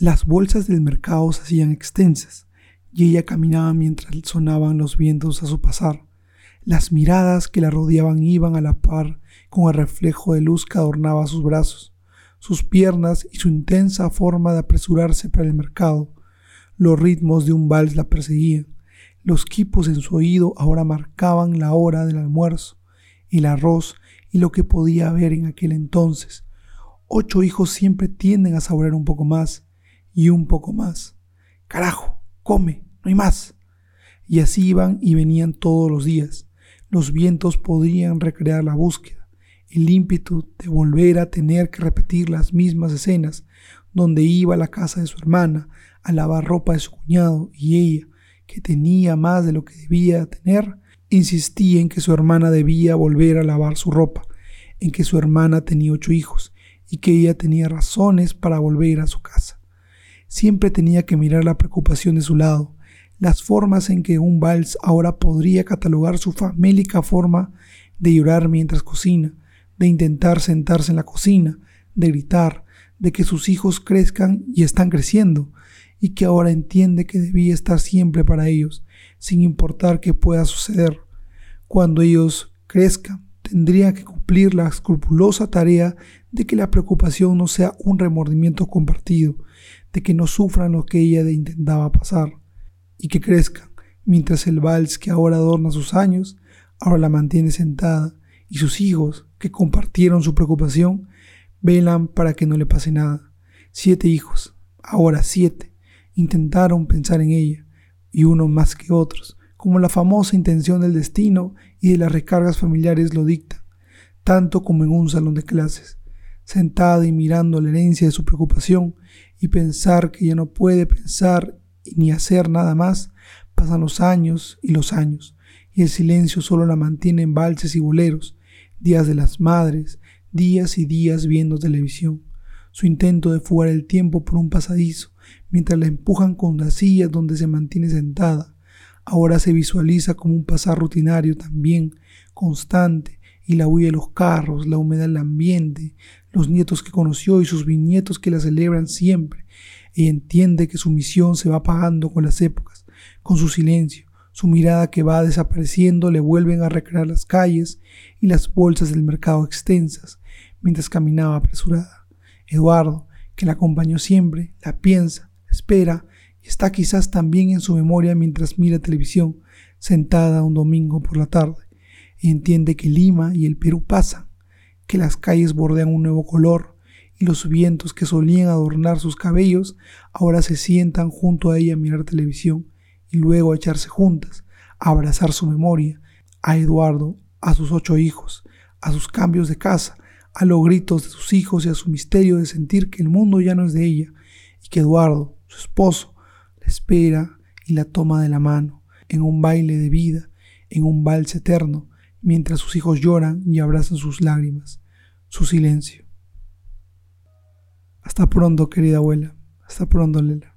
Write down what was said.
Las bolsas del mercado se hacían extensas y ella caminaba mientras sonaban los vientos a su pasar. Las miradas que la rodeaban iban a la par con el reflejo de luz que adornaba sus brazos, sus piernas y su intensa forma de apresurarse para el mercado. Los ritmos de un vals la perseguían. Los quipos en su oído ahora marcaban la hora del almuerzo, el arroz y lo que podía haber en aquel entonces. Ocho hijos siempre tienden a saborear un poco más y un poco más. Carajo, come, no hay más. Y así iban y venían todos los días. Los vientos podrían recrear la búsqueda, el ímpetu de volver a tener que repetir las mismas escenas, donde iba a la casa de su hermana a lavar ropa de su cuñado y ella, que tenía más de lo que debía tener, insistía en que su hermana debía volver a lavar su ropa, en que su hermana tenía ocho hijos y que ella tenía razones para volver a su casa. Siempre tenía que mirar la preocupación de su lado, las formas en que un vals ahora podría catalogar su famélica forma de llorar mientras cocina, de intentar sentarse en la cocina, de gritar, de que sus hijos crezcan y están creciendo, y que ahora entiende que debía estar siempre para ellos, sin importar qué pueda suceder. Cuando ellos crezcan, tendría que cumplir la escrupulosa tarea de que la preocupación no sea un remordimiento compartido, de que no sufran lo que ella intentaba pasar, y que crezcan, mientras el vals que ahora adorna sus años, ahora la mantiene sentada, y sus hijos, que compartieron su preocupación, velan para que no le pase nada. Siete hijos, ahora siete, intentaron pensar en ella, y uno más que otros, como la famosa intención del destino y de las recargas familiares lo dictan, tanto como en un salón de clases, sentada y mirando la herencia de su preocupación y pensar que ya no puede pensar ni hacer nada más, pasan los años y los años, y el silencio solo la mantiene en valses y boleros, días de las madres, días y días viendo televisión, su intento de fugar el tiempo por un pasadizo, mientras la empujan con la silla donde se mantiene sentada. Ahora se visualiza como un pasar rutinario también, constante, y la huella de los carros, la humedad del ambiente, los nietos que conoció y sus bisnietos que la celebran siempre. y entiende que su misión se va apagando con las épocas, con su silencio, su mirada que va desapareciendo le vuelven a recrear las calles y las bolsas del mercado extensas, mientras caminaba apresurada. Eduardo, que la acompañó siempre, la piensa, espera está quizás también en su memoria mientras mira televisión, sentada un domingo por la tarde, y entiende que Lima y el Perú pasan, que las calles bordean un nuevo color y los vientos que solían adornar sus cabellos ahora se sientan junto a ella a mirar televisión y luego a echarse juntas, a abrazar su memoria, a Eduardo, a sus ocho hijos, a sus cambios de casa, a los gritos de sus hijos y a su misterio de sentir que el mundo ya no es de ella y que Eduardo, su esposo, espera y la toma de la mano en un baile de vida, en un vals eterno, mientras sus hijos lloran y abrazan sus lágrimas, su silencio. Hasta pronto, querida abuela. Hasta pronto, Lela.